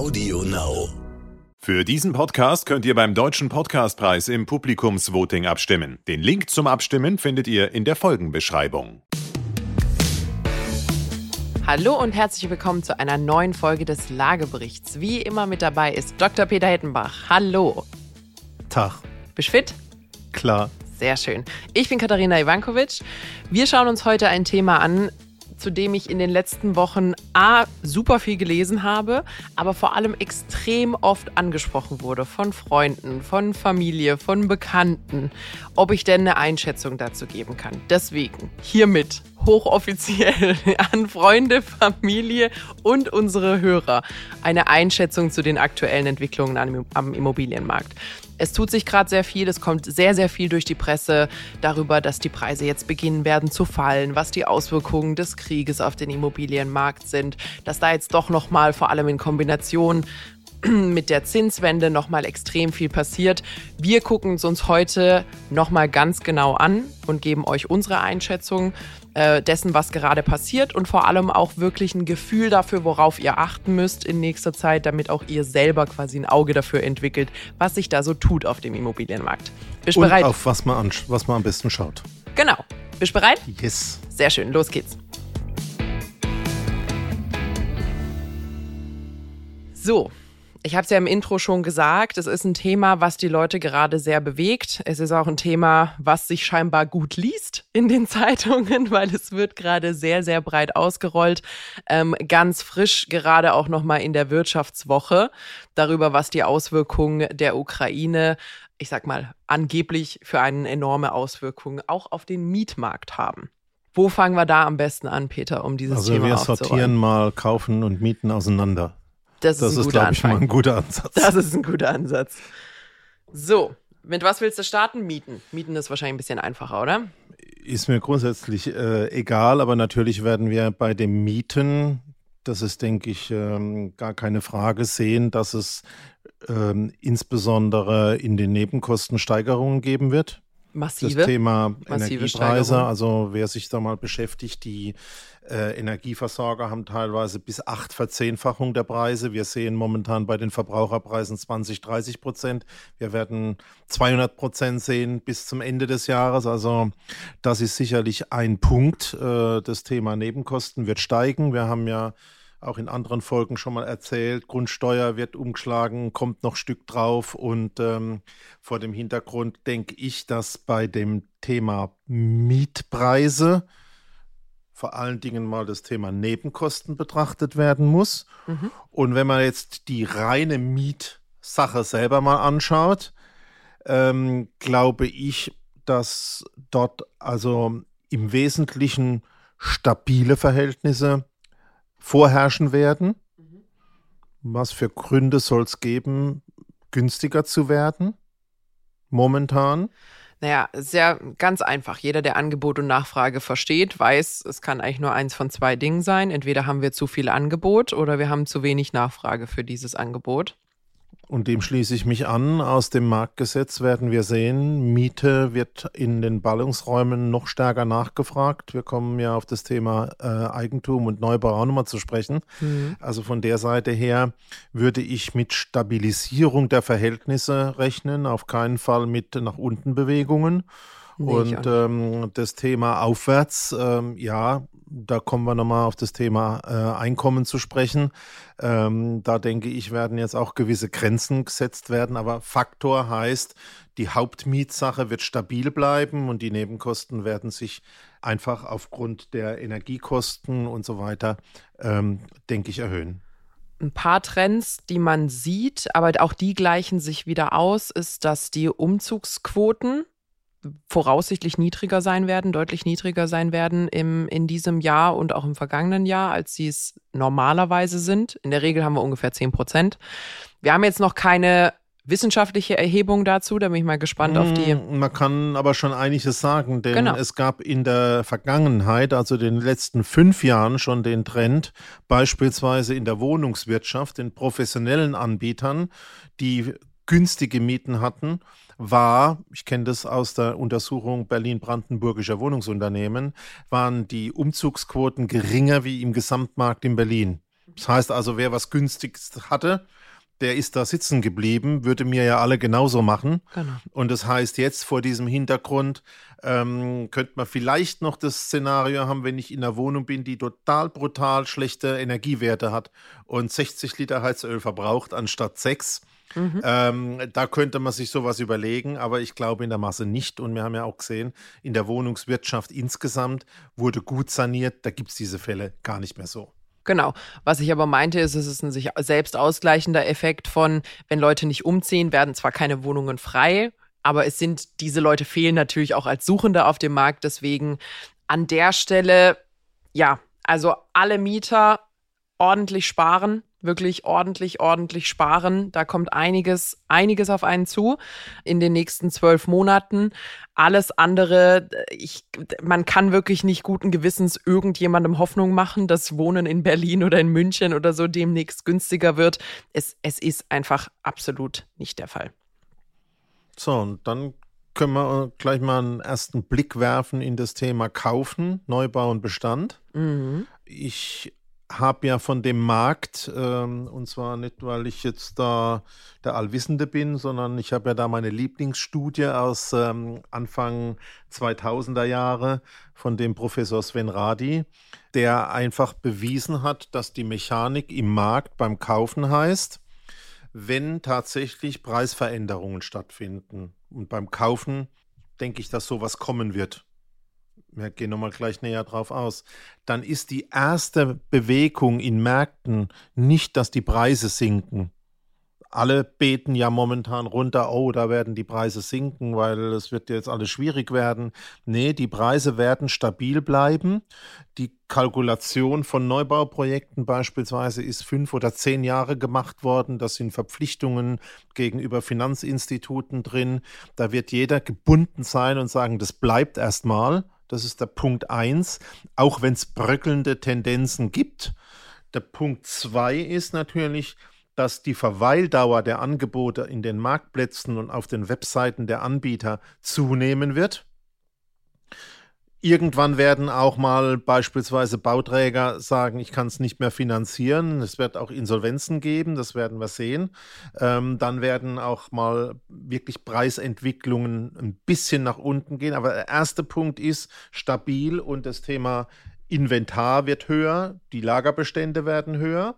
Audio Now. Für diesen Podcast könnt ihr beim Deutschen Podcastpreis im Publikumsvoting abstimmen. Den Link zum Abstimmen findet ihr in der Folgenbeschreibung. Hallo und herzlich willkommen zu einer neuen Folge des Lageberichts. Wie immer mit dabei ist Dr. Peter Hettenbach. Hallo. Tag. Bist du fit? Klar. Sehr schön. Ich bin Katharina Ivankovic. Wir schauen uns heute ein Thema an, zu dem ich in den letzten Wochen A, super viel gelesen habe, aber vor allem extrem oft angesprochen wurde von Freunden, von Familie, von Bekannten, ob ich denn eine Einschätzung dazu geben kann. Deswegen hiermit hochoffiziell an Freunde, Familie und unsere Hörer eine Einschätzung zu den aktuellen Entwicklungen am Immobilienmarkt. Es tut sich gerade sehr viel, es kommt sehr, sehr viel durch die Presse darüber, dass die Preise jetzt beginnen werden zu fallen, was die Auswirkungen des Krieges auf den Immobilienmarkt sind, dass da jetzt doch nochmal vor allem in Kombination mit der Zinswende nochmal extrem viel passiert. Wir gucken es uns heute nochmal ganz genau an und geben euch unsere Einschätzung äh, dessen, was gerade passiert und vor allem auch wirklich ein Gefühl dafür, worauf ihr achten müsst in nächster Zeit, damit auch ihr selber quasi ein Auge dafür entwickelt, was sich da so tut auf dem Immobilienmarkt. Bist du bereit? auf was man, was man am besten schaut. Genau. Bist du bereit? Yes. Sehr schön, los geht's. So, ich habe es ja im Intro schon gesagt, es ist ein Thema, was die Leute gerade sehr bewegt. Es ist auch ein Thema, was sich scheinbar gut liest in den Zeitungen, weil es wird gerade sehr, sehr breit ausgerollt. Ähm, ganz frisch gerade auch nochmal in der Wirtschaftswoche darüber, was die Auswirkungen der Ukraine, ich sag mal, angeblich für eine enorme Auswirkung auch auf den Mietmarkt haben. Wo fangen wir da am besten an, Peter, um dieses also Thema? Also wir sortieren mal Kaufen und Mieten auseinander. Das, das ist, ein guter ich, mal ein guter Ansatz. Das ist ein guter Ansatz. So, mit was willst du starten? Mieten. Mieten ist wahrscheinlich ein bisschen einfacher, oder? Ist mir grundsätzlich äh, egal, aber natürlich werden wir bei dem Mieten, das ist, denke ich, ähm, gar keine Frage, sehen, dass es ähm, insbesondere in den Nebenkosten Steigerungen geben wird. Massive. Das Thema Energiepreise, also wer sich da mal beschäftigt, die äh, Energieversorger haben teilweise bis acht Verzehnfachung der Preise. Wir sehen momentan bei den Verbraucherpreisen 20, 30 Prozent. Wir werden 200 Prozent sehen bis zum Ende des Jahres. Also das ist sicherlich ein Punkt. Äh, das Thema Nebenkosten wird steigen. Wir haben ja auch in anderen Folgen schon mal erzählt, Grundsteuer wird umgeschlagen, kommt noch Stück drauf und ähm, vor dem Hintergrund denke ich, dass bei dem Thema Mietpreise vor allen Dingen mal das Thema Nebenkosten betrachtet werden muss. Mhm. Und wenn man jetzt die reine Mietsache selber mal anschaut, ähm, glaube ich, dass dort also im Wesentlichen stabile Verhältnisse vorherrschen werden. Mhm. Was für Gründe soll es geben, günstiger zu werden momentan? Naja, sehr ganz einfach. Jeder, der Angebot und Nachfrage versteht, weiß, es kann eigentlich nur eins von zwei Dingen sein. Entweder haben wir zu viel Angebot oder wir haben zu wenig Nachfrage für dieses Angebot. Und dem schließe ich mich an. Aus dem Marktgesetz werden wir sehen, Miete wird in den Ballungsräumen noch stärker nachgefragt. Wir kommen ja auf das Thema äh, Eigentum und Neubau auch nochmal zu sprechen. Mhm. Also von der Seite her würde ich mit Stabilisierung der Verhältnisse rechnen, auf keinen Fall mit nach unten Bewegungen. Nee, und ähm, das Thema aufwärts, ähm, ja, da kommen wir nochmal auf das Thema äh, Einkommen zu sprechen. Ähm, da denke ich, werden jetzt auch gewisse Grenzen gesetzt werden. Aber Faktor heißt, die Hauptmietsache wird stabil bleiben und die Nebenkosten werden sich einfach aufgrund der Energiekosten und so weiter, ähm, denke ich, erhöhen. Ein paar Trends, die man sieht, aber auch die gleichen sich wieder aus, ist, dass die Umzugsquoten voraussichtlich niedriger sein werden, deutlich niedriger sein werden im, in diesem Jahr und auch im vergangenen Jahr, als sie es normalerweise sind. In der Regel haben wir ungefähr 10 Prozent. Wir haben jetzt noch keine wissenschaftliche Erhebung dazu, da bin ich mal gespannt auf die. Hm, man kann aber schon einiges sagen, denn genau. es gab in der Vergangenheit, also den letzten fünf Jahren schon den Trend, beispielsweise in der Wohnungswirtschaft, den professionellen Anbietern, die günstige Mieten hatten war, ich kenne das aus der Untersuchung Berlin-Brandenburgischer Wohnungsunternehmen, waren die Umzugsquoten geringer wie im Gesamtmarkt in Berlin. Das heißt also, wer was günstiges hatte, der ist da sitzen geblieben, würde mir ja alle genauso machen. Genau. Und das heißt, jetzt vor diesem Hintergrund ähm, könnte man vielleicht noch das Szenario haben, wenn ich in einer Wohnung bin, die total brutal schlechte Energiewerte hat und 60 Liter Heizöl verbraucht anstatt 6. Mhm. Ähm, da könnte man sich sowas überlegen, aber ich glaube in der Masse nicht. Und wir haben ja auch gesehen, in der Wohnungswirtschaft insgesamt wurde gut saniert. Da gibt es diese Fälle gar nicht mehr so. Genau. Was ich aber meinte, ist, es ist ein sich selbst ausgleichender Effekt von, wenn Leute nicht umziehen, werden zwar keine Wohnungen frei, aber es sind, diese Leute fehlen natürlich auch als Suchende auf dem Markt. Deswegen an der Stelle, ja, also alle Mieter ordentlich sparen, wirklich ordentlich, ordentlich sparen. Da kommt einiges, einiges auf einen zu in den nächsten zwölf Monaten. Alles andere, ich, man kann wirklich nicht guten Gewissens irgendjemandem Hoffnung machen, dass Wohnen in Berlin oder in München oder so demnächst günstiger wird. Es, es ist einfach absolut nicht der Fall. So, und dann können wir gleich mal einen ersten Blick werfen in das Thema Kaufen, Neubau und Bestand. Mhm. Ich habe ja von dem Markt, ähm, und zwar nicht, weil ich jetzt da der Allwissende bin, sondern ich habe ja da meine Lieblingsstudie aus ähm, Anfang 2000er Jahre von dem Professor Sven Radi, der einfach bewiesen hat, dass die Mechanik im Markt beim Kaufen heißt, wenn tatsächlich Preisveränderungen stattfinden. Und beim Kaufen denke ich, dass sowas kommen wird wir gehen nochmal gleich näher drauf aus, dann ist die erste Bewegung in Märkten nicht, dass die Preise sinken. Alle beten ja momentan runter, oh, da werden die Preise sinken, weil es wird jetzt alles schwierig werden. Nee, die Preise werden stabil bleiben. Die Kalkulation von Neubauprojekten beispielsweise ist fünf oder zehn Jahre gemacht worden. Das sind Verpflichtungen gegenüber Finanzinstituten drin. Da wird jeder gebunden sein und sagen, das bleibt erstmal das ist der Punkt 1, auch wenn es bröckelnde Tendenzen gibt. Der Punkt 2 ist natürlich, dass die Verweildauer der Angebote in den Marktplätzen und auf den Webseiten der Anbieter zunehmen wird. Irgendwann werden auch mal beispielsweise Bauträger sagen, ich kann es nicht mehr finanzieren. Es wird auch Insolvenzen geben, das werden wir sehen. Ähm, dann werden auch mal wirklich Preisentwicklungen ein bisschen nach unten gehen. Aber der erste Punkt ist stabil und das Thema Inventar wird höher, die Lagerbestände werden höher.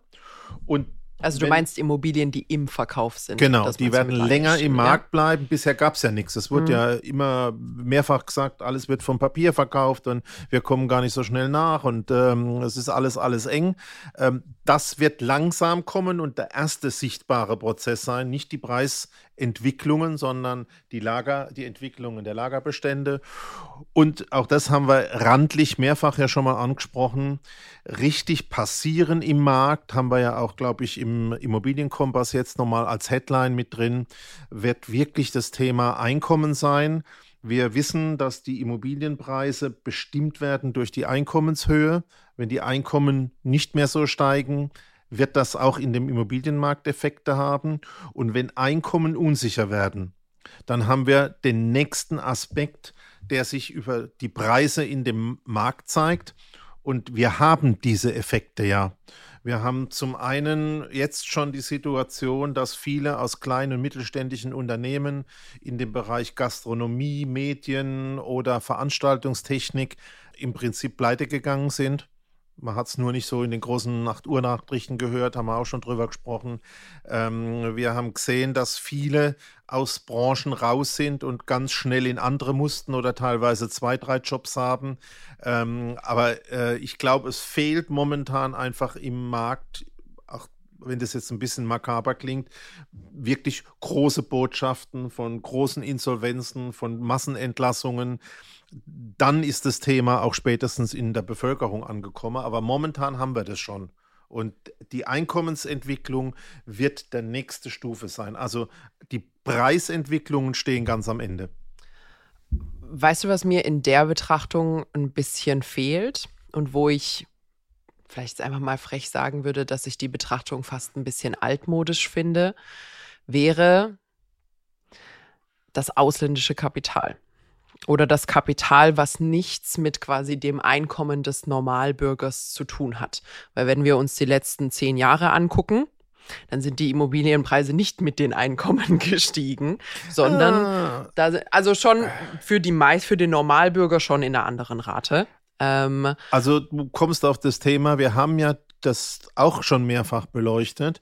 Und also du Wenn, meinst Immobilien, die im Verkauf sind. Genau, die werden länger im Markt bleiben. Bisher gab es ja nichts. Es wurde mhm. ja immer mehrfach gesagt, alles wird vom Papier verkauft und wir kommen gar nicht so schnell nach und ähm, es ist alles, alles eng. Ähm, das wird langsam kommen und der erste sichtbare Prozess sein, nicht die Preisentwicklungen, sondern die Lager, die Entwicklungen der Lagerbestände. Und auch das haben wir randlich mehrfach ja schon mal angesprochen. Richtig passieren im Markt haben wir ja auch, glaube ich, im Immobilienkompass jetzt nochmal als Headline mit drin, wird wirklich das Thema Einkommen sein. Wir wissen, dass die Immobilienpreise bestimmt werden durch die Einkommenshöhe. Wenn die Einkommen nicht mehr so steigen, wird das auch in dem Immobilienmarkt Effekte haben. Und wenn Einkommen unsicher werden, dann haben wir den nächsten Aspekt, der sich über die Preise in dem Markt zeigt. Und wir haben diese Effekte ja. Wir haben zum einen jetzt schon die Situation, dass viele aus kleinen und mittelständischen Unternehmen in dem Bereich Gastronomie, Medien oder Veranstaltungstechnik im Prinzip pleite gegangen sind. Man hat es nur nicht so in den großen Nacht-Uhr-Nachrichten gehört, haben wir auch schon drüber gesprochen. Ähm, wir haben gesehen, dass viele aus Branchen raus sind und ganz schnell in andere mussten oder teilweise zwei, drei Jobs haben. Ähm, aber äh, ich glaube, es fehlt momentan einfach im Markt wenn das jetzt ein bisschen makaber klingt, wirklich große Botschaften von großen Insolvenzen, von Massenentlassungen dann ist das Thema auch spätestens in der Bevölkerung angekommen. Aber momentan haben wir das schon. Und die Einkommensentwicklung wird der nächste Stufe sein. Also die Preisentwicklungen stehen ganz am Ende. Weißt du, was mir in der Betrachtung ein bisschen fehlt und wo ich vielleicht einfach mal frech sagen würde, dass ich die Betrachtung fast ein bisschen altmodisch finde, wäre das ausländische Kapital. Oder das Kapital, was nichts mit quasi dem Einkommen des Normalbürgers zu tun hat. Weil wenn wir uns die letzten zehn Jahre angucken, dann sind die Immobilienpreise nicht mit den Einkommen gestiegen, sondern ah. da, also schon für die meist für den Normalbürger schon in einer anderen Rate. Ähm, also du kommst auf das Thema, wir haben ja das auch schon mehrfach beleuchtet.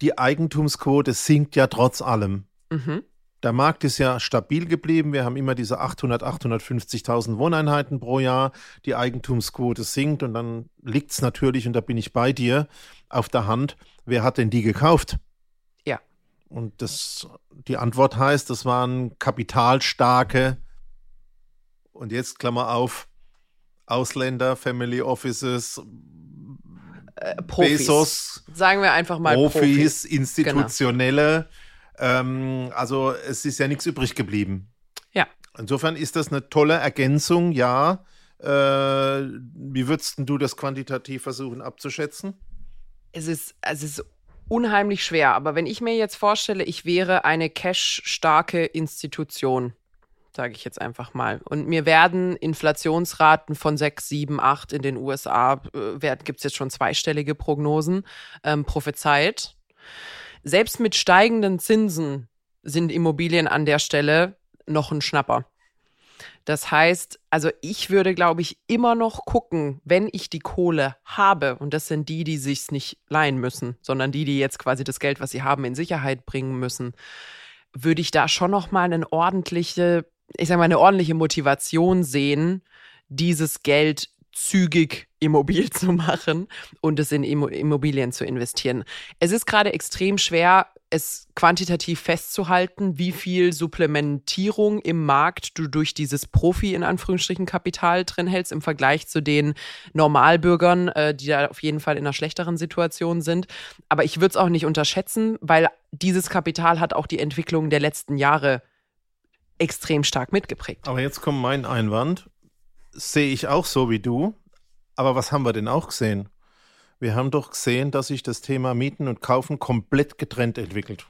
Die Eigentumsquote sinkt ja trotz allem. Mhm. Der Markt ist ja stabil geblieben. Wir haben immer diese 800, 850.000 Wohneinheiten pro Jahr. Die Eigentumsquote sinkt und dann liegt es natürlich, und da bin ich bei dir, auf der Hand, wer hat denn die gekauft? Ja. Und das, die Antwort heißt, das waren kapitalstarke, und jetzt Klammer auf, Ausländer, Family Offices, äh, Profis. Bezos, sagen wir einfach mal Profis, Profis. institutionelle. Genau ähm, also es ist ja nichts übrig geblieben. Ja. Insofern ist das eine tolle Ergänzung, ja. Äh, wie würdest du das quantitativ versuchen abzuschätzen? Es ist, es ist unheimlich schwer, aber wenn ich mir jetzt vorstelle, ich wäre eine cash-starke Institution, sage ich jetzt einfach mal, und mir werden Inflationsraten von 6, 7, 8 in den USA, äh, gibt es jetzt schon zweistellige Prognosen, ähm, prophezeit selbst mit steigenden Zinsen sind Immobilien an der Stelle noch ein Schnapper. Das heißt, also ich würde, glaube ich, immer noch gucken, wenn ich die Kohle habe, und das sind die, die sich's nicht leihen müssen, sondern die, die jetzt quasi das Geld, was sie haben, in Sicherheit bringen müssen, würde ich da schon noch mal eine ordentliche, ich sage mal, eine ordentliche Motivation sehen, dieses Geld zügig immobil zu machen und es in Immobilien zu investieren. Es ist gerade extrem schwer, es quantitativ festzuhalten, wie viel Supplementierung im Markt du durch dieses Profi in Anführungsstrichen Kapital drin hältst im Vergleich zu den Normalbürgern, äh, die da auf jeden Fall in einer schlechteren Situation sind. Aber ich würde es auch nicht unterschätzen, weil dieses Kapital hat auch die Entwicklung der letzten Jahre extrem stark mitgeprägt. Aber jetzt kommt mein Einwand sehe ich auch so wie du. Aber was haben wir denn auch gesehen? Wir haben doch gesehen, dass sich das Thema Mieten und Kaufen komplett getrennt entwickelt.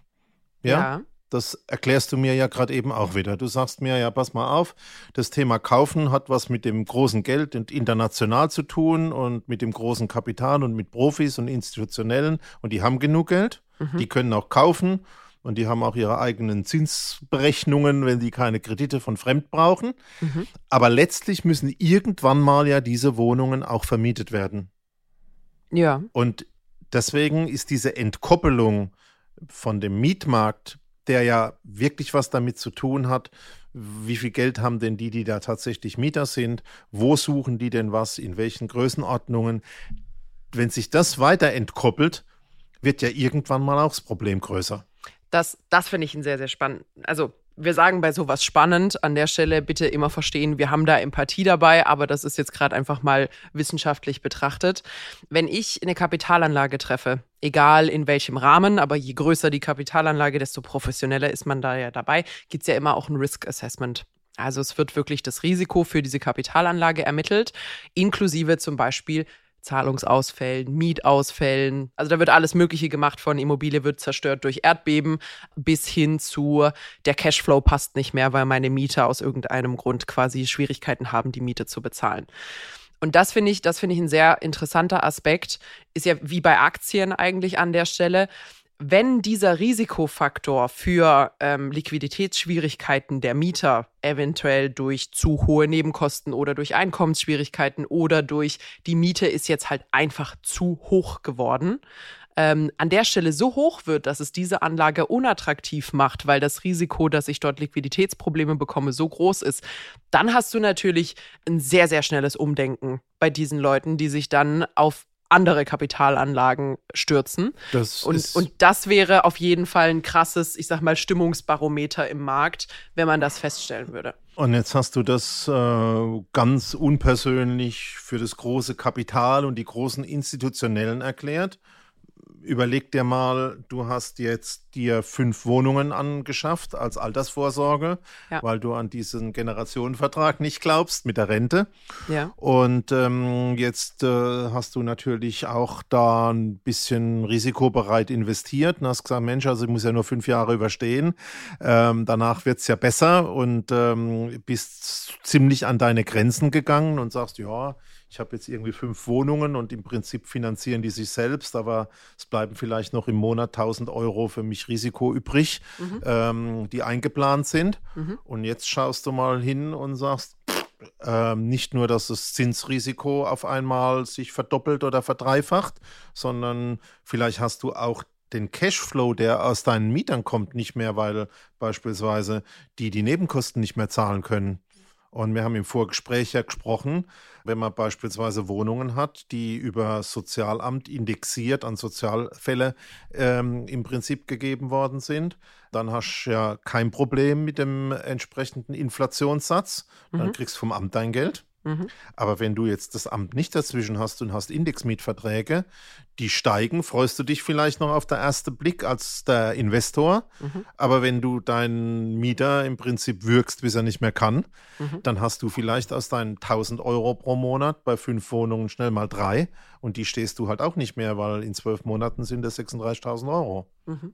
Ja. ja. Das erklärst du mir ja gerade eben auch wieder. Du sagst mir, ja, pass mal auf, das Thema Kaufen hat was mit dem großen Geld und international zu tun und mit dem großen Kapital und mit Profis und Institutionellen. Und die haben genug Geld, mhm. die können auch kaufen und die haben auch ihre eigenen Zinsberechnungen, wenn die keine Kredite von Fremd brauchen. Mhm. Aber letztlich müssen irgendwann mal ja diese Wohnungen auch vermietet werden. Ja. Und deswegen ist diese Entkoppelung von dem Mietmarkt, der ja wirklich was damit zu tun hat, wie viel Geld haben denn die, die da tatsächlich Mieter sind, wo suchen die denn was, in welchen Größenordnungen. Wenn sich das weiter entkoppelt, wird ja irgendwann mal auch das Problem größer. Das, das finde ich ein sehr, sehr spannend. Also, wir sagen bei sowas spannend. An der Stelle bitte immer verstehen, wir haben da Empathie dabei, aber das ist jetzt gerade einfach mal wissenschaftlich betrachtet. Wenn ich eine Kapitalanlage treffe, egal in welchem Rahmen, aber je größer die Kapitalanlage, desto professioneller ist man da ja dabei, gibt es ja immer auch ein Risk Assessment. Also es wird wirklich das Risiko für diese Kapitalanlage ermittelt, inklusive zum Beispiel Zahlungsausfällen, Mietausfällen. Also da wird alles Mögliche gemacht von Immobilie wird zerstört durch Erdbeben bis hin zu der Cashflow passt nicht mehr, weil meine Mieter aus irgendeinem Grund quasi Schwierigkeiten haben, die Miete zu bezahlen. Und das finde ich, das finde ich ein sehr interessanter Aspekt. Ist ja wie bei Aktien eigentlich an der Stelle wenn dieser Risikofaktor für ähm, Liquiditätsschwierigkeiten der Mieter eventuell durch zu hohe Nebenkosten oder durch Einkommensschwierigkeiten oder durch die Miete ist jetzt halt einfach zu hoch geworden, ähm, an der Stelle so hoch wird, dass es diese Anlage unattraktiv macht, weil das Risiko, dass ich dort Liquiditätsprobleme bekomme, so groß ist, dann hast du natürlich ein sehr, sehr schnelles Umdenken bei diesen Leuten, die sich dann auf andere Kapitalanlagen stürzen. Das und, und das wäre auf jeden Fall ein krasses, ich sag mal, Stimmungsbarometer im Markt, wenn man das feststellen würde. Und jetzt hast du das äh, ganz unpersönlich für das große Kapital und die großen Institutionellen erklärt. Überleg dir mal, du hast jetzt dir fünf Wohnungen angeschafft als Altersvorsorge, ja. weil du an diesen Generationenvertrag nicht glaubst mit der Rente. Ja. Und ähm, jetzt äh, hast du natürlich auch da ein bisschen risikobereit investiert und hast gesagt, Mensch, also ich muss ja nur fünf Jahre überstehen. Ähm, danach wird es ja besser und ähm, bist ziemlich an deine Grenzen gegangen und sagst, ja, ich habe jetzt irgendwie fünf Wohnungen und im Prinzip finanzieren die sich selbst, aber es bleiben vielleicht noch im Monat 1000 Euro für mich Risiko übrig, mhm. ähm, die eingeplant sind. Mhm. Und jetzt schaust du mal hin und sagst, ähm, nicht nur, dass das Zinsrisiko auf einmal sich verdoppelt oder verdreifacht, sondern vielleicht hast du auch den Cashflow, der aus deinen Mietern kommt, nicht mehr, weil beispielsweise die die Nebenkosten nicht mehr zahlen können. Und wir haben im Vorgespräch ja gesprochen, wenn man beispielsweise Wohnungen hat, die über Sozialamt indexiert an Sozialfälle ähm, im Prinzip gegeben worden sind, dann hast du ja kein Problem mit dem entsprechenden Inflationssatz. Dann mhm. kriegst du vom Amt dein Geld. Mhm. Aber wenn du jetzt das Amt nicht dazwischen hast und hast Indexmietverträge, die steigen, freust du dich vielleicht noch auf den ersten Blick als der Investor. Mhm. Aber wenn du deinen Mieter im Prinzip wirkst, bis er nicht mehr kann, mhm. dann hast du vielleicht aus deinen 1000 Euro pro Monat bei fünf Wohnungen schnell mal drei. Und die stehst du halt auch nicht mehr, weil in zwölf Monaten sind das 36.000 Euro. Mhm.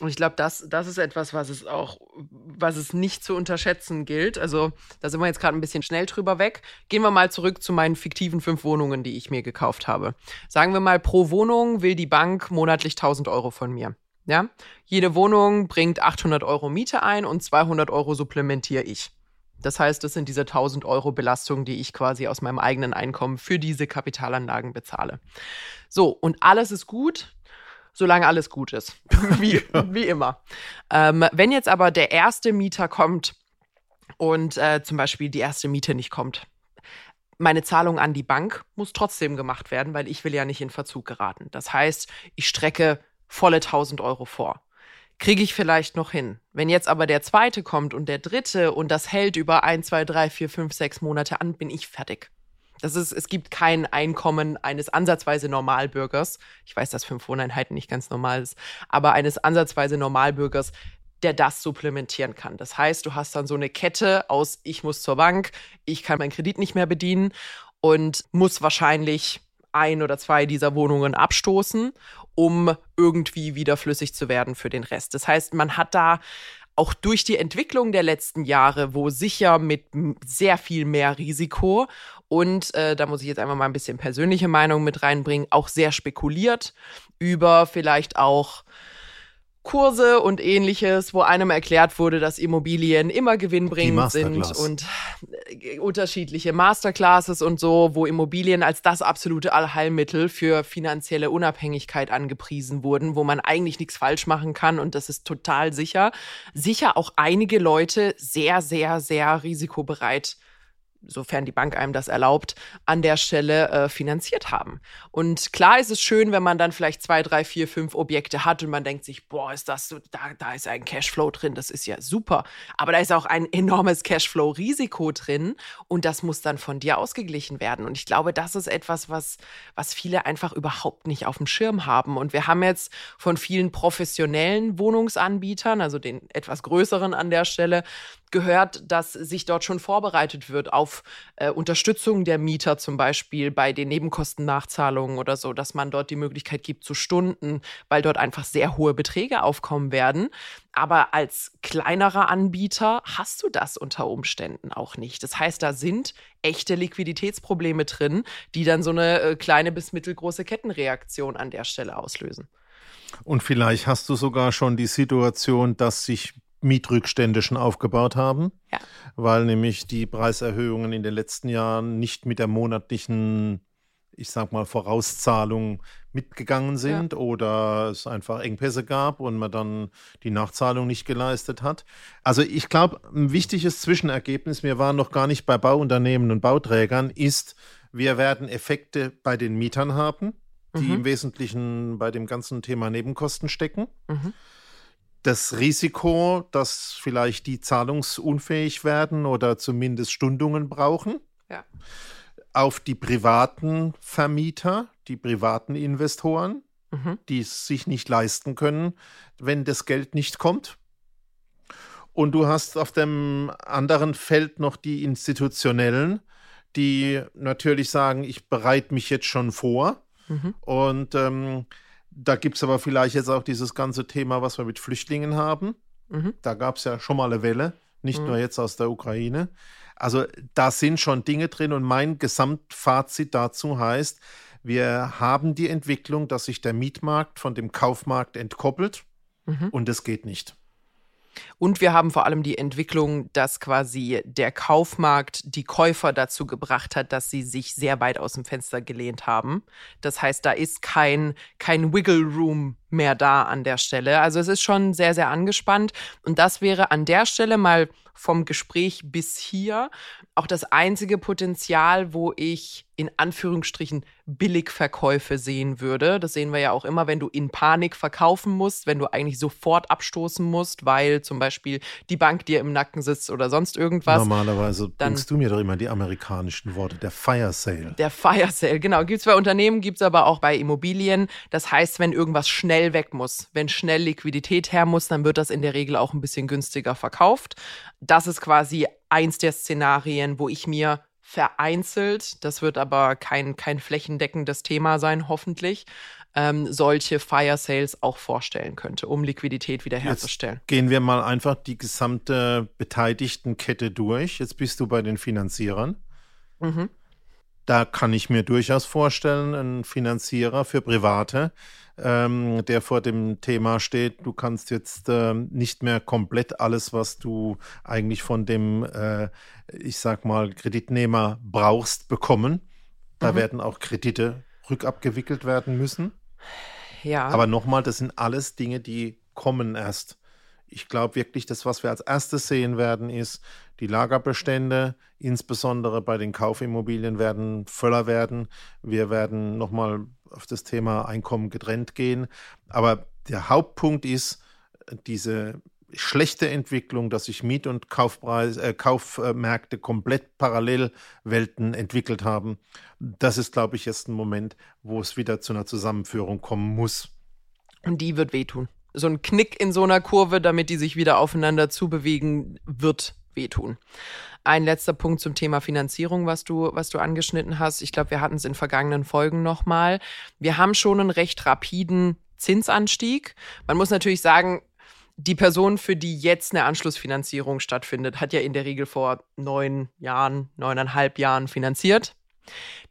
Und ich glaube, das, das ist etwas, was es auch, was es nicht zu unterschätzen gilt. Also, da sind wir jetzt gerade ein bisschen schnell drüber weg. Gehen wir mal zurück zu meinen fiktiven fünf Wohnungen, die ich mir gekauft habe. Sagen wir mal, pro Wohnung will die Bank monatlich 1000 Euro von mir. Ja? Jede Wohnung bringt 800 Euro Miete ein und 200 Euro supplementiere ich. Das heißt, das sind diese 1000 Euro Belastungen, die ich quasi aus meinem eigenen Einkommen für diese Kapitalanlagen bezahle. So, und alles ist gut solange alles gut ist. wie, wie immer. Ähm, wenn jetzt aber der erste Mieter kommt und äh, zum Beispiel die erste Miete nicht kommt, meine Zahlung an die Bank muss trotzdem gemacht werden, weil ich will ja nicht in Verzug geraten. Das heißt, ich strecke volle 1000 Euro vor. Kriege ich vielleicht noch hin. Wenn jetzt aber der zweite kommt und der dritte und das hält über ein, zwei, drei, vier, fünf, sechs Monate an, bin ich fertig. Das ist, es gibt kein Einkommen eines ansatzweise Normalbürgers. Ich weiß, dass fünf Wohneinheiten nicht ganz normal ist, aber eines ansatzweise Normalbürgers, der das supplementieren kann. Das heißt, du hast dann so eine Kette aus, ich muss zur Bank, ich kann meinen Kredit nicht mehr bedienen und muss wahrscheinlich ein oder zwei dieser Wohnungen abstoßen, um irgendwie wieder flüssig zu werden für den Rest. Das heißt, man hat da auch durch die Entwicklung der letzten Jahre, wo sicher mit sehr viel mehr Risiko und äh, da muss ich jetzt einfach mal ein bisschen persönliche Meinung mit reinbringen, auch sehr spekuliert über vielleicht auch Kurse und ähnliches, wo einem erklärt wurde, dass Immobilien immer gewinnbringend sind und äh, unterschiedliche Masterclasses und so, wo Immobilien als das absolute Allheilmittel für finanzielle Unabhängigkeit angepriesen wurden, wo man eigentlich nichts falsch machen kann und das ist total sicher. Sicher auch einige Leute sehr, sehr, sehr risikobereit sofern die Bank einem das erlaubt, an der Stelle äh, finanziert haben. Und klar ist es schön, wenn man dann vielleicht zwei, drei, vier, fünf Objekte hat und man denkt sich, boah, ist das so, da, da ist ein Cashflow drin, das ist ja super. Aber da ist auch ein enormes Cashflow-Risiko drin und das muss dann von dir ausgeglichen werden. Und ich glaube, das ist etwas, was, was viele einfach überhaupt nicht auf dem Schirm haben. Und wir haben jetzt von vielen professionellen Wohnungsanbietern, also den etwas größeren an der Stelle, gehört, dass sich dort schon vorbereitet wird auf äh, Unterstützung der Mieter zum Beispiel bei den Nebenkostennachzahlungen oder so, dass man dort die Möglichkeit gibt zu Stunden, weil dort einfach sehr hohe Beträge aufkommen werden. Aber als kleinerer Anbieter hast du das unter Umständen auch nicht. Das heißt, da sind echte Liquiditätsprobleme drin, die dann so eine äh, kleine bis mittelgroße Kettenreaktion an der Stelle auslösen. Und vielleicht hast du sogar schon die Situation, dass sich Mietrückstände schon aufgebaut haben, ja. weil nämlich die Preiserhöhungen in den letzten Jahren nicht mit der monatlichen, ich sag mal, Vorauszahlung mitgegangen sind ja. oder es einfach Engpässe gab und man dann die Nachzahlung nicht geleistet hat. Also ich glaube, ein wichtiges Zwischenergebnis, wir waren noch gar nicht bei Bauunternehmen und Bauträgern, ist, wir werden Effekte bei den Mietern haben, die mhm. im Wesentlichen bei dem ganzen Thema Nebenkosten stecken. Mhm das Risiko, dass vielleicht die zahlungsunfähig werden oder zumindest Stundungen brauchen. Ja. Auf die privaten Vermieter, die privaten Investoren, mhm. die es sich nicht leisten können, wenn das Geld nicht kommt. Und du hast auf dem anderen Feld noch die Institutionellen, die natürlich sagen, ich bereite mich jetzt schon vor. Mhm. Und ähm, da gibt es aber vielleicht jetzt auch dieses ganze Thema, was wir mit Flüchtlingen haben. Mhm. Da gab es ja schon mal eine Welle, nicht mhm. nur jetzt aus der Ukraine. Also da sind schon Dinge drin und mein Gesamtfazit dazu heißt, wir haben die Entwicklung, dass sich der Mietmarkt von dem Kaufmarkt entkoppelt mhm. und es geht nicht. Und wir haben vor allem die Entwicklung, dass quasi der Kaufmarkt die Käufer dazu gebracht hat, dass sie sich sehr weit aus dem Fenster gelehnt haben. Das heißt, da ist kein, kein Wiggle Room mehr da an der Stelle. Also es ist schon sehr, sehr angespannt. Und das wäre an der Stelle mal vom Gespräch bis hier auch das einzige Potenzial, wo ich in Anführungsstrichen Billigverkäufe sehen würde. Das sehen wir ja auch immer, wenn du in Panik verkaufen musst, wenn du eigentlich sofort abstoßen musst, weil zum Beispiel die Bank dir im Nacken sitzt oder sonst irgendwas. Normalerweise dann, bringst du mir doch immer die amerikanischen Worte, der Fire Sale. Der Fire Sale, genau. Gibt es bei Unternehmen, gibt es aber auch bei Immobilien. Das heißt, wenn irgendwas schnell weg muss, wenn schnell Liquidität her muss, dann wird das in der Regel auch ein bisschen günstiger verkauft. Das ist quasi eins der Szenarien, wo ich mir vereinzelt, das wird aber kein, kein flächendeckendes Thema sein, hoffentlich, ähm, solche Fire Sales auch vorstellen könnte, um Liquidität wiederherzustellen. Jetzt gehen wir mal einfach die gesamte Beteiligtenkette durch. Jetzt bist du bei den Finanzierern. Mhm. Da kann ich mir durchaus vorstellen, ein Finanzierer für Private, ähm, der vor dem Thema steht, du kannst jetzt äh, nicht mehr komplett alles, was du eigentlich von dem, äh, ich sag mal, Kreditnehmer brauchst, bekommen. Da mhm. werden auch Kredite rückabgewickelt werden müssen. Ja. Aber nochmal, das sind alles Dinge, die kommen erst. Ich glaube wirklich, das, was wir als erstes sehen werden, ist, die Lagerbestände, insbesondere bei den Kaufimmobilien, werden voller werden. Wir werden nochmal auf das Thema Einkommen getrennt gehen. Aber der Hauptpunkt ist diese schlechte Entwicklung, dass sich Miet- und Kaufpreis, äh, Kaufmärkte komplett Parallelwelten entwickelt haben. Das ist, glaube ich, jetzt ein Moment, wo es wieder zu einer Zusammenführung kommen muss. Und die wird wehtun. So ein Knick in so einer Kurve, damit die sich wieder aufeinander zubewegen, wird wehtun. Ein letzter Punkt zum Thema Finanzierung, was du, was du angeschnitten hast. Ich glaube, wir hatten es in vergangenen Folgen nochmal. Wir haben schon einen recht rapiden Zinsanstieg. Man muss natürlich sagen, die Person, für die jetzt eine Anschlussfinanzierung stattfindet, hat ja in der Regel vor neun Jahren, neuneinhalb Jahren finanziert.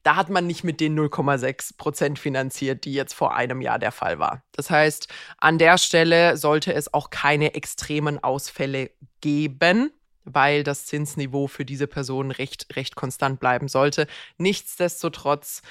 Da hat man nicht mit den 0,6 Prozent finanziert, die jetzt vor einem Jahr der Fall war. Das heißt, an der Stelle sollte es auch keine extremen Ausfälle geben weil das Zinsniveau für diese Person recht, recht konstant bleiben sollte. Nichtsdestotrotz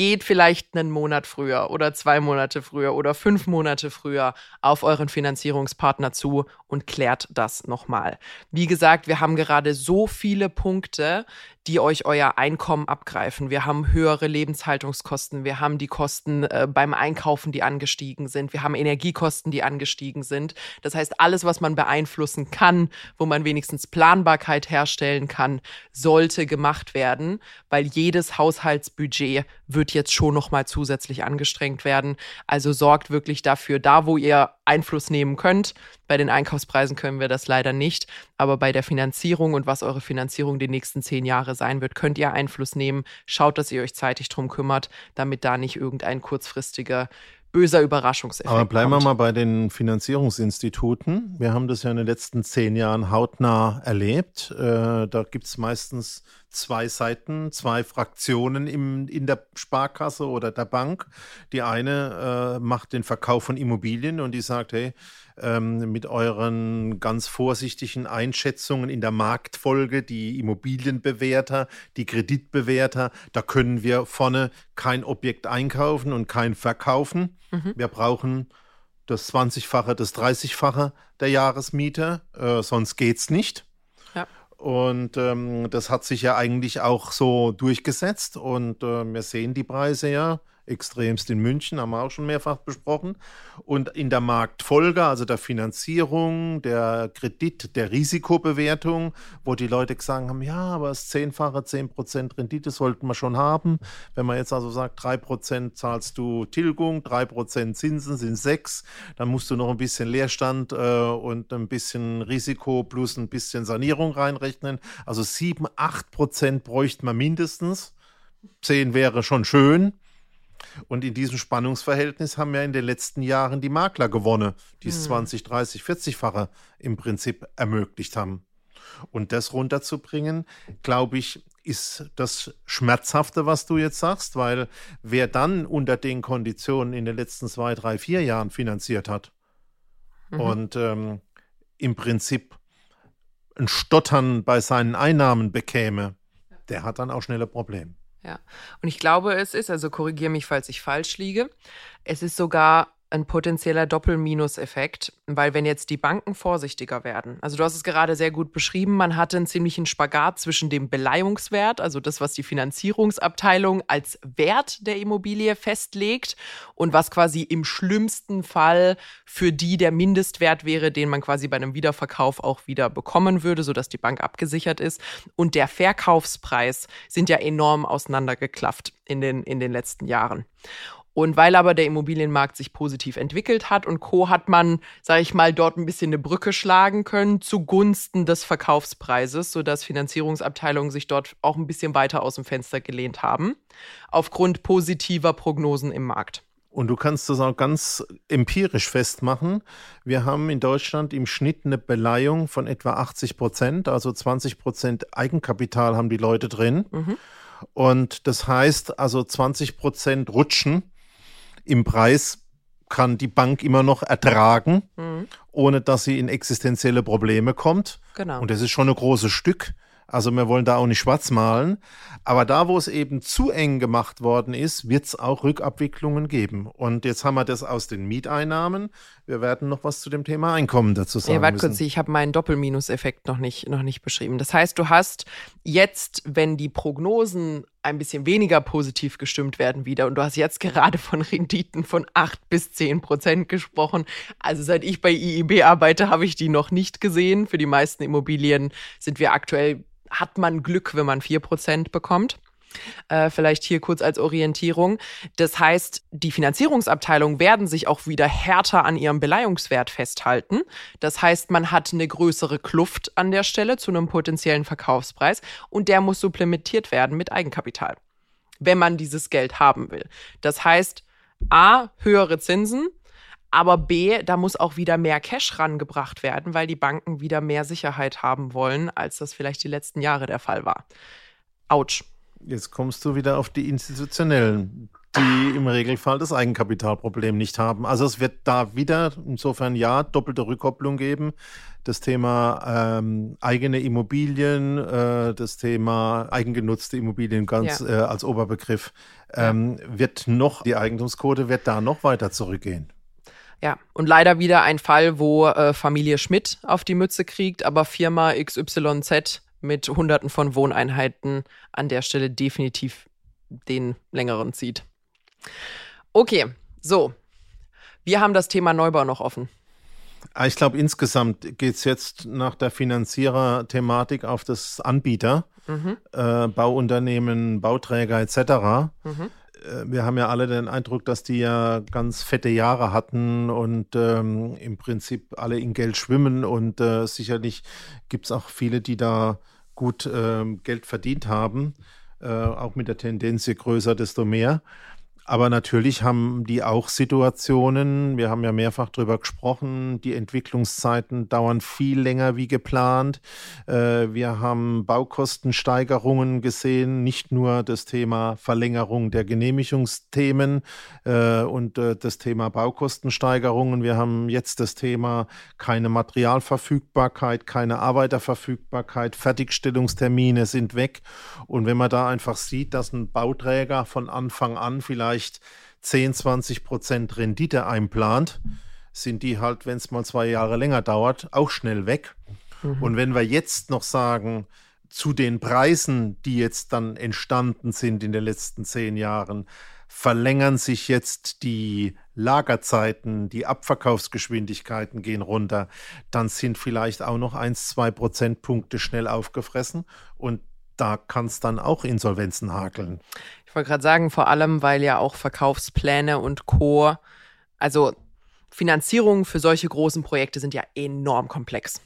geht vielleicht einen Monat früher oder zwei Monate früher oder fünf Monate früher auf euren Finanzierungspartner zu und klärt das nochmal. Wie gesagt, wir haben gerade so viele Punkte, die euch euer Einkommen abgreifen. Wir haben höhere Lebenshaltungskosten, wir haben die Kosten äh, beim Einkaufen, die angestiegen sind, wir haben Energiekosten, die angestiegen sind. Das heißt, alles, was man beeinflussen kann, wo man wenigstens Planbarkeit herstellen kann, sollte gemacht werden, weil jedes Haushaltsbudget wird jetzt schon noch mal zusätzlich angestrengt werden. Also sorgt wirklich dafür, da wo ihr Einfluss nehmen könnt. Bei den Einkaufspreisen können wir das leider nicht, aber bei der Finanzierung und was eure Finanzierung die nächsten zehn Jahre sein wird, könnt ihr Einfluss nehmen. Schaut, dass ihr euch zeitig drum kümmert, damit da nicht irgendein kurzfristiger böser Überraschungseffekt. Aber bleiben kommt. wir mal bei den Finanzierungsinstituten. Wir haben das ja in den letzten zehn Jahren hautnah erlebt. Äh, da gibt es meistens zwei Seiten, zwei Fraktionen im, in der Sparkasse oder der Bank. Die eine äh, macht den Verkauf von Immobilien und die sagt, hey, ähm, mit euren ganz vorsichtigen Einschätzungen in der Marktfolge, die Immobilienbewerter, die Kreditbewerter, da können wir vorne kein Objekt einkaufen und kein verkaufen. Mhm. Wir brauchen das 20-fache, das 30-fache der Jahresmiete, äh, sonst geht's nicht. Und ähm, das hat sich ja eigentlich auch so durchgesetzt. Und äh, wir sehen die Preise ja extremst in München, haben wir auch schon mehrfach besprochen. Und in der Marktfolge, also der Finanzierung, der Kredit, der Risikobewertung, wo die Leute gesagt haben, ja, aber das zehnfache, 10% Rendite sollten wir schon haben. Wenn man jetzt also sagt, 3% zahlst du Tilgung, 3% Zinsen sind 6, dann musst du noch ein bisschen Leerstand äh, und ein bisschen Risiko plus ein bisschen Sanierung reinrechnen. Also 7, 8% bräuchte man mindestens. 10 wäre schon schön. Und in diesem Spannungsverhältnis haben ja in den letzten Jahren die Makler gewonnen, die es hm. 20, 30, 40-fache im Prinzip ermöglicht haben. Und das runterzubringen, glaube ich, ist das Schmerzhafte, was du jetzt sagst, weil wer dann unter den Konditionen in den letzten zwei, drei, vier Jahren finanziert hat mhm. und ähm, im Prinzip ein Stottern bei seinen Einnahmen bekäme, der hat dann auch schneller Probleme. Ja, und ich glaube, es ist, also korrigiere mich, falls ich falsch liege, es ist sogar ein potenzieller Doppelminus-Effekt, weil wenn jetzt die Banken vorsichtiger werden, also du hast es gerade sehr gut beschrieben, man hatte einen ziemlichen Spagat zwischen dem Beleihungswert, also das, was die Finanzierungsabteilung als Wert der Immobilie festlegt und was quasi im schlimmsten Fall für die der Mindestwert wäre, den man quasi bei einem Wiederverkauf auch wieder bekommen würde, sodass die Bank abgesichert ist. Und der Verkaufspreis sind ja enorm auseinandergeklafft in den, in den letzten Jahren. Und weil aber der Immobilienmarkt sich positiv entwickelt hat und Co. hat man, sage ich mal, dort ein bisschen eine Brücke schlagen können zugunsten des Verkaufspreises, sodass Finanzierungsabteilungen sich dort auch ein bisschen weiter aus dem Fenster gelehnt haben, aufgrund positiver Prognosen im Markt. Und du kannst das auch ganz empirisch festmachen. Wir haben in Deutschland im Schnitt eine Beleihung von etwa 80 Prozent, also 20 Prozent Eigenkapital haben die Leute drin. Mhm. Und das heißt also 20 Prozent rutschen im Preis kann die Bank immer noch ertragen, mhm. ohne dass sie in existenzielle Probleme kommt. Genau. Und das ist schon ein großes Stück. Also wir wollen da auch nicht schwarz malen. Aber da, wo es eben zu eng gemacht worden ist, wird es auch Rückabwicklungen geben. Und jetzt haben wir das aus den Mieteinnahmen. Wir werden noch was zu dem Thema Einkommen dazu sagen. Ja, warte kurz, ich habe meinen Doppelminuseffekt noch nicht, noch nicht beschrieben. Das heißt, du hast jetzt, wenn die Prognosen ein bisschen weniger positiv gestimmt werden wieder. Und du hast jetzt gerade von Renditen von 8 bis 10 Prozent gesprochen. Also seit ich bei IIB arbeite, habe ich die noch nicht gesehen. Für die meisten Immobilien sind wir aktuell hat man Glück, wenn man vier Prozent bekommt. Äh, vielleicht hier kurz als Orientierung. Das heißt, die Finanzierungsabteilungen werden sich auch wieder härter an ihrem Beleihungswert festhalten. Das heißt, man hat eine größere Kluft an der Stelle zu einem potenziellen Verkaufspreis und der muss supplementiert werden mit Eigenkapital, wenn man dieses Geld haben will. Das heißt, A, höhere Zinsen, aber B, da muss auch wieder mehr Cash rangebracht werden, weil die Banken wieder mehr Sicherheit haben wollen, als das vielleicht die letzten Jahre der Fall war. Autsch. Jetzt kommst du wieder auf die institutionellen, die im Regelfall das Eigenkapitalproblem nicht haben. Also es wird da wieder, insofern ja, doppelte Rückkopplung geben. Das Thema ähm, eigene Immobilien, äh, das Thema eigengenutzte Immobilien ganz ja. äh, als Oberbegriff, ähm, wird noch, die Eigentumsquote wird da noch weiter zurückgehen. Ja, und leider wieder ein Fall, wo äh, Familie Schmidt auf die Mütze kriegt, aber Firma XYZ mit Hunderten von Wohneinheiten an der Stelle definitiv den längeren zieht. Okay, so. Wir haben das Thema Neubau noch offen. Ah, ich glaube, insgesamt geht es jetzt nach der Finanzierer-Thematik auf das Anbieter, mhm. äh, Bauunternehmen, Bauträger etc. Mhm. Äh, wir haben ja alle den Eindruck, dass die ja ganz fette Jahre hatten und ähm, im Prinzip alle in Geld schwimmen und äh, sicherlich gibt es auch viele, die da gut äh, Geld verdient haben, äh, auch mit der Tendenz, je größer, desto mehr. Aber natürlich haben die auch Situationen, wir haben ja mehrfach darüber gesprochen, die Entwicklungszeiten dauern viel länger wie geplant. Äh, wir haben Baukostensteigerungen gesehen, nicht nur das Thema Verlängerung der Genehmigungsthemen äh, und äh, das Thema Baukostensteigerungen. Wir haben jetzt das Thema keine Materialverfügbarkeit, keine Arbeiterverfügbarkeit, Fertigstellungstermine sind weg. Und wenn man da einfach sieht, dass ein Bauträger von Anfang an vielleicht vielleicht 10, 20 Prozent Rendite einplant, sind die halt, wenn es mal zwei Jahre länger dauert, auch schnell weg. Mhm. Und wenn wir jetzt noch sagen, zu den Preisen, die jetzt dann entstanden sind in den letzten zehn Jahren, verlängern sich jetzt die Lagerzeiten, die Abverkaufsgeschwindigkeiten gehen runter, dann sind vielleicht auch noch eins, zwei Prozentpunkte schnell aufgefressen und da kann es dann auch Insolvenzen hakeln. Ich wollte gerade sagen, vor allem, weil ja auch Verkaufspläne und Co., also Finanzierungen für solche großen Projekte sind ja enorm komplex.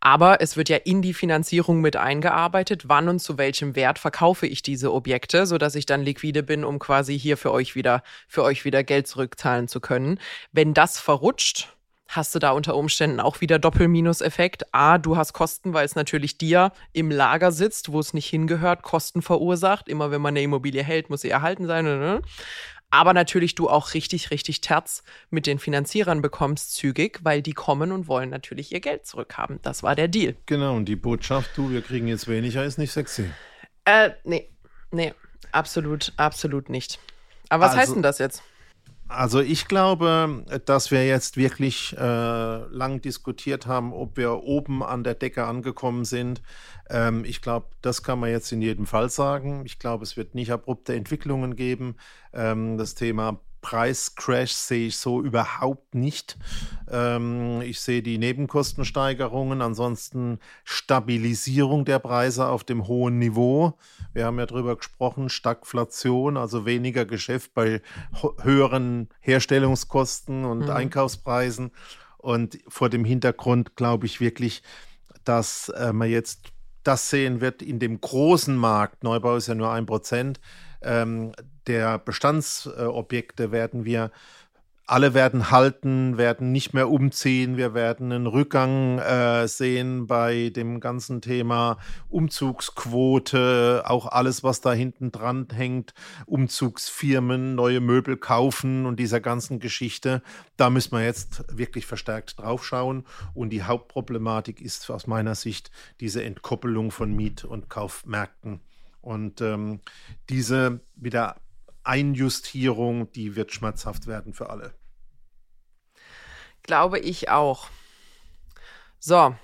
Aber es wird ja in die Finanzierung mit eingearbeitet, wann und zu welchem Wert verkaufe ich diese Objekte, sodass ich dann liquide bin, um quasi hier für euch wieder, für euch wieder Geld zurückzahlen zu können. Wenn das verrutscht, hast du da unter Umständen auch wieder Doppelminus-Effekt. A, du hast Kosten, weil es natürlich dir im Lager sitzt, wo es nicht hingehört, Kosten verursacht. Immer wenn man eine Immobilie hält, muss sie erhalten sein. Ne, ne? aber natürlich du auch richtig, richtig Terz mit den Finanzierern bekommst, zügig, weil die kommen und wollen natürlich ihr Geld zurückhaben. Das war der Deal. Genau, und die Botschaft, du, wir kriegen jetzt weniger, ist nicht sexy. Äh, nee, nee, absolut, absolut nicht. Aber was also, heißt denn das jetzt? Also ich glaube, dass wir jetzt wirklich äh, lang diskutiert haben, ob wir oben an der Decke angekommen sind. Ähm, ich glaube, das kann man jetzt in jedem Fall sagen. Ich glaube, es wird nicht abrupte Entwicklungen geben. Ähm, das Thema Preiscrash sehe ich so überhaupt nicht. Ähm, ich sehe die Nebenkostensteigerungen, ansonsten Stabilisierung der Preise auf dem hohen Niveau. Wir haben ja darüber gesprochen, Stagflation, also weniger Geschäft bei höheren Herstellungskosten und mhm. Einkaufspreisen. Und vor dem Hintergrund glaube ich wirklich, dass äh, man jetzt das sehen wird in dem großen Markt. Neubau ist ja nur ein Prozent ähm, der Bestandsobjekte werden wir alle werden halten, werden nicht mehr umziehen. Wir werden einen Rückgang äh, sehen bei dem ganzen Thema Umzugsquote, auch alles, was da hinten dran hängt, Umzugsfirmen, neue Möbel kaufen und dieser ganzen Geschichte. Da müssen wir jetzt wirklich verstärkt drauf schauen. Und die Hauptproblematik ist aus meiner Sicht diese Entkoppelung von Miet- und Kaufmärkten. Und ähm, diese wieder Einjustierung, die wird schmerzhaft werden für alle. Glaube ich auch. So,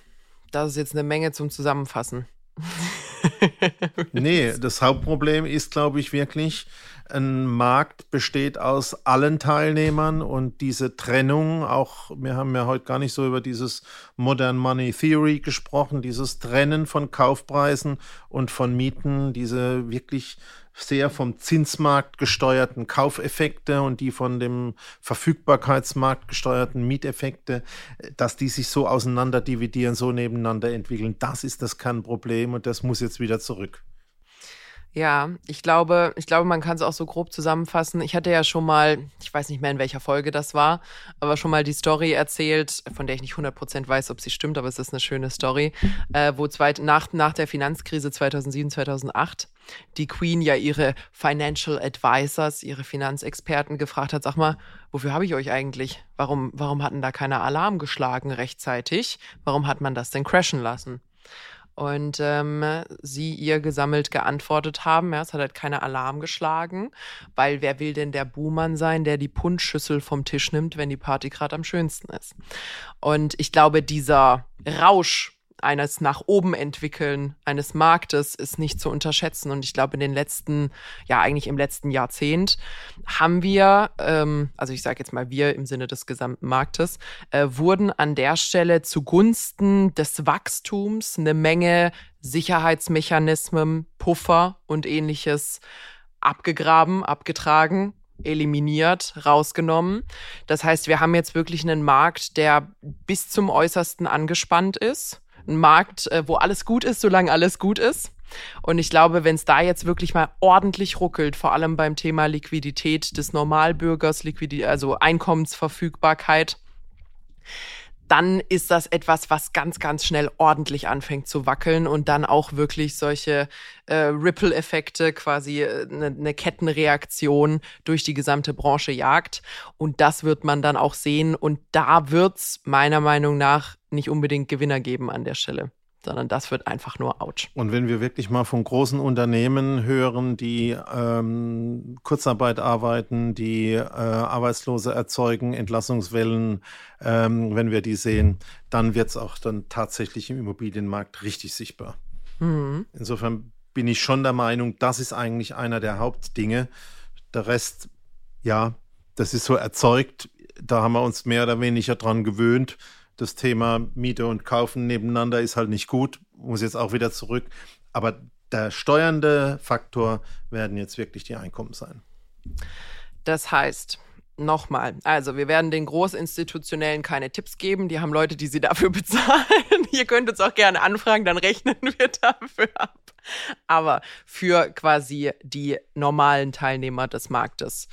das ist jetzt eine Menge zum Zusammenfassen. nee, das Hauptproblem ist, glaube ich, wirklich, ein Markt besteht aus allen Teilnehmern und diese Trennung, auch wir haben ja heute gar nicht so über dieses Modern Money Theory gesprochen, dieses Trennen von Kaufpreisen und von Mieten, diese wirklich sehr vom Zinsmarkt gesteuerten Kaufeffekte und die von dem Verfügbarkeitsmarkt gesteuerten Mieteffekte, dass die sich so auseinander dividieren, so nebeneinander entwickeln, das ist das Kernproblem und das muss jetzt wieder zurück. Ja, ich glaube, ich glaube, man kann es auch so grob zusammenfassen. Ich hatte ja schon mal, ich weiß nicht mehr in welcher Folge das war, aber schon mal die Story erzählt, von der ich nicht 100% weiß, ob sie stimmt, aber es ist eine schöne Story, äh, wo zwei, nach, nach der Finanzkrise 2007, 2008 die Queen ja ihre Financial Advisors, ihre Finanzexperten gefragt hat, sag mal, wofür habe ich euch eigentlich? Warum, warum hatten da keiner Alarm geschlagen rechtzeitig? Warum hat man das denn crashen lassen? Und ähm, sie ihr gesammelt geantwortet haben. Ja, es hat halt keine Alarm geschlagen, weil wer will denn der Buhmann sein, der die Punschschüssel vom Tisch nimmt, wenn die Party gerade am schönsten ist? Und ich glaube, dieser Rausch eines nach oben entwickeln eines Marktes ist nicht zu unterschätzen. Und ich glaube, in den letzten, ja eigentlich im letzten Jahrzehnt haben wir, ähm, also ich sage jetzt mal wir im Sinne des gesamten Marktes, äh, wurden an der Stelle zugunsten des Wachstums eine Menge Sicherheitsmechanismen, Puffer und ähnliches abgegraben, abgetragen eliminiert, rausgenommen. Das heißt, wir haben jetzt wirklich einen Markt, der bis zum Äußersten angespannt ist ein Markt, äh, wo alles gut ist, solange alles gut ist. Und ich glaube, wenn es da jetzt wirklich mal ordentlich ruckelt, vor allem beim Thema Liquidität des Normalbürgers, Liquidität, also Einkommensverfügbarkeit, dann ist das etwas, was ganz, ganz schnell ordentlich anfängt zu wackeln und dann auch wirklich solche äh, Ripple-Effekte, quasi eine, äh, eine Kettenreaktion durch die gesamte Branche jagt. Und das wird man dann auch sehen. Und da wird's meiner Meinung nach nicht unbedingt Gewinner geben an der Stelle sondern das wird einfach nur ouch. Und wenn wir wirklich mal von großen Unternehmen hören, die ähm, Kurzarbeit arbeiten, die äh, Arbeitslose erzeugen, Entlassungswellen, ähm, wenn wir die sehen, dann wird es auch dann tatsächlich im Immobilienmarkt richtig sichtbar. Mhm. Insofern bin ich schon der Meinung, das ist eigentlich einer der Hauptdinge. Der Rest Ja, das ist so erzeugt. Da haben wir uns mehr oder weniger dran gewöhnt. Das Thema Miete und Kaufen nebeneinander ist halt nicht gut. Muss jetzt auch wieder zurück. Aber der steuernde Faktor werden jetzt wirklich die Einkommen sein. Das heißt, nochmal, also wir werden den Großinstitutionellen keine Tipps geben. Die haben Leute, die sie dafür bezahlen. Ihr könnt uns auch gerne anfragen, dann rechnen wir dafür ab. Aber für quasi die normalen Teilnehmer des Marktes.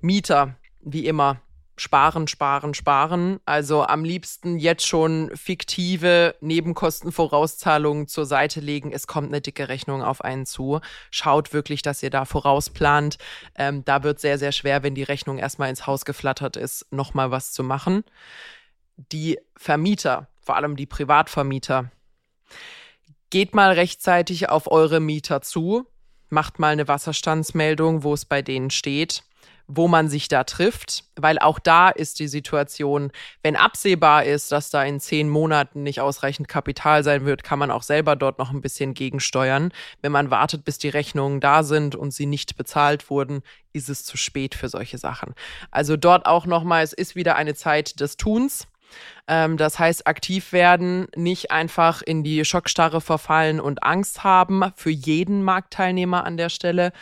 Mieter, wie immer, sparen, sparen, sparen. Also am liebsten jetzt schon fiktive Nebenkostenvorauszahlungen zur Seite legen. Es kommt eine dicke Rechnung auf einen zu. Schaut wirklich, dass ihr da vorausplant. Ähm, da wird sehr, sehr schwer, wenn die Rechnung erstmal ins Haus geflattert ist, nochmal was zu machen. Die Vermieter, vor allem die Privatvermieter, geht mal rechtzeitig auf eure Mieter zu. Macht mal eine Wasserstandsmeldung, wo es bei denen steht wo man sich da trifft, weil auch da ist die Situation, wenn absehbar ist, dass da in zehn Monaten nicht ausreichend Kapital sein wird, kann man auch selber dort noch ein bisschen gegensteuern. Wenn man wartet, bis die Rechnungen da sind und sie nicht bezahlt wurden, ist es zu spät für solche Sachen. Also dort auch nochmal, es ist wieder eine Zeit des Tuns. Ähm, das heißt, aktiv werden, nicht einfach in die Schockstarre verfallen und Angst haben für jeden Marktteilnehmer an der Stelle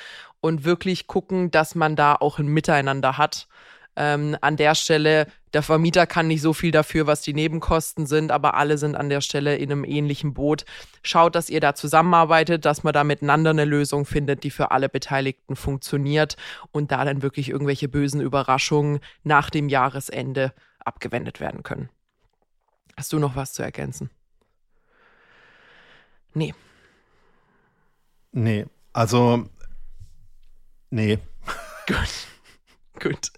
und wirklich gucken, dass man da auch ein Miteinander hat. Ähm, an der Stelle, der Vermieter kann nicht so viel dafür, was die Nebenkosten sind, aber alle sind an der Stelle in einem ähnlichen Boot. Schaut, dass ihr da zusammenarbeitet, dass man da miteinander eine Lösung findet, die für alle Beteiligten funktioniert und da dann wirklich irgendwelche bösen Überraschungen nach dem Jahresende abgewendet werden können. Hast du noch was zu ergänzen? Nee. Nee, also Nee. Gut. Gut.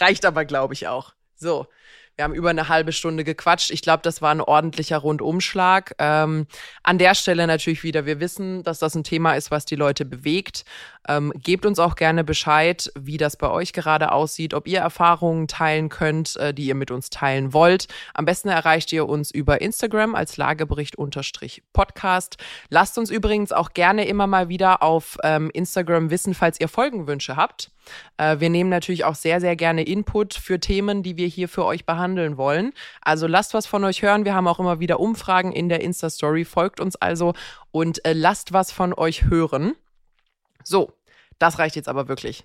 Reicht aber, glaube ich, auch. So. Wir haben über eine halbe Stunde gequatscht. Ich glaube, das war ein ordentlicher Rundumschlag. Ähm, an der Stelle natürlich wieder, wir wissen, dass das ein Thema ist, was die Leute bewegt. Ähm, gebt uns auch gerne Bescheid, wie das bei euch gerade aussieht, ob ihr Erfahrungen teilen könnt, äh, die ihr mit uns teilen wollt. Am besten erreicht ihr uns über Instagram als Lagebericht-Podcast. Lasst uns übrigens auch gerne immer mal wieder auf ähm, Instagram wissen, falls ihr Folgenwünsche habt. Äh, wir nehmen natürlich auch sehr, sehr gerne Input für Themen, die wir hier für euch behandeln wollen. Also lasst was von euch hören. Wir haben auch immer wieder Umfragen in der Insta-Story. Folgt uns also und äh, lasst was von euch hören. So, das reicht jetzt aber wirklich.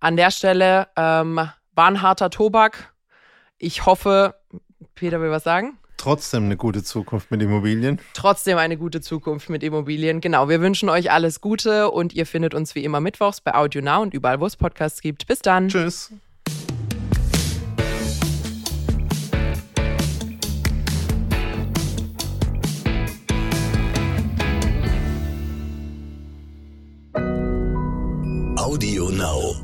An der Stelle ähm, war ein harter Tobak. Ich hoffe, Peter will was sagen. Trotzdem eine gute Zukunft mit Immobilien. Trotzdem eine gute Zukunft mit Immobilien. Genau, wir wünschen euch alles Gute und ihr findet uns wie immer mittwochs bei Audio Now und überall, wo es Podcasts gibt. Bis dann. Tschüss. Audio Now.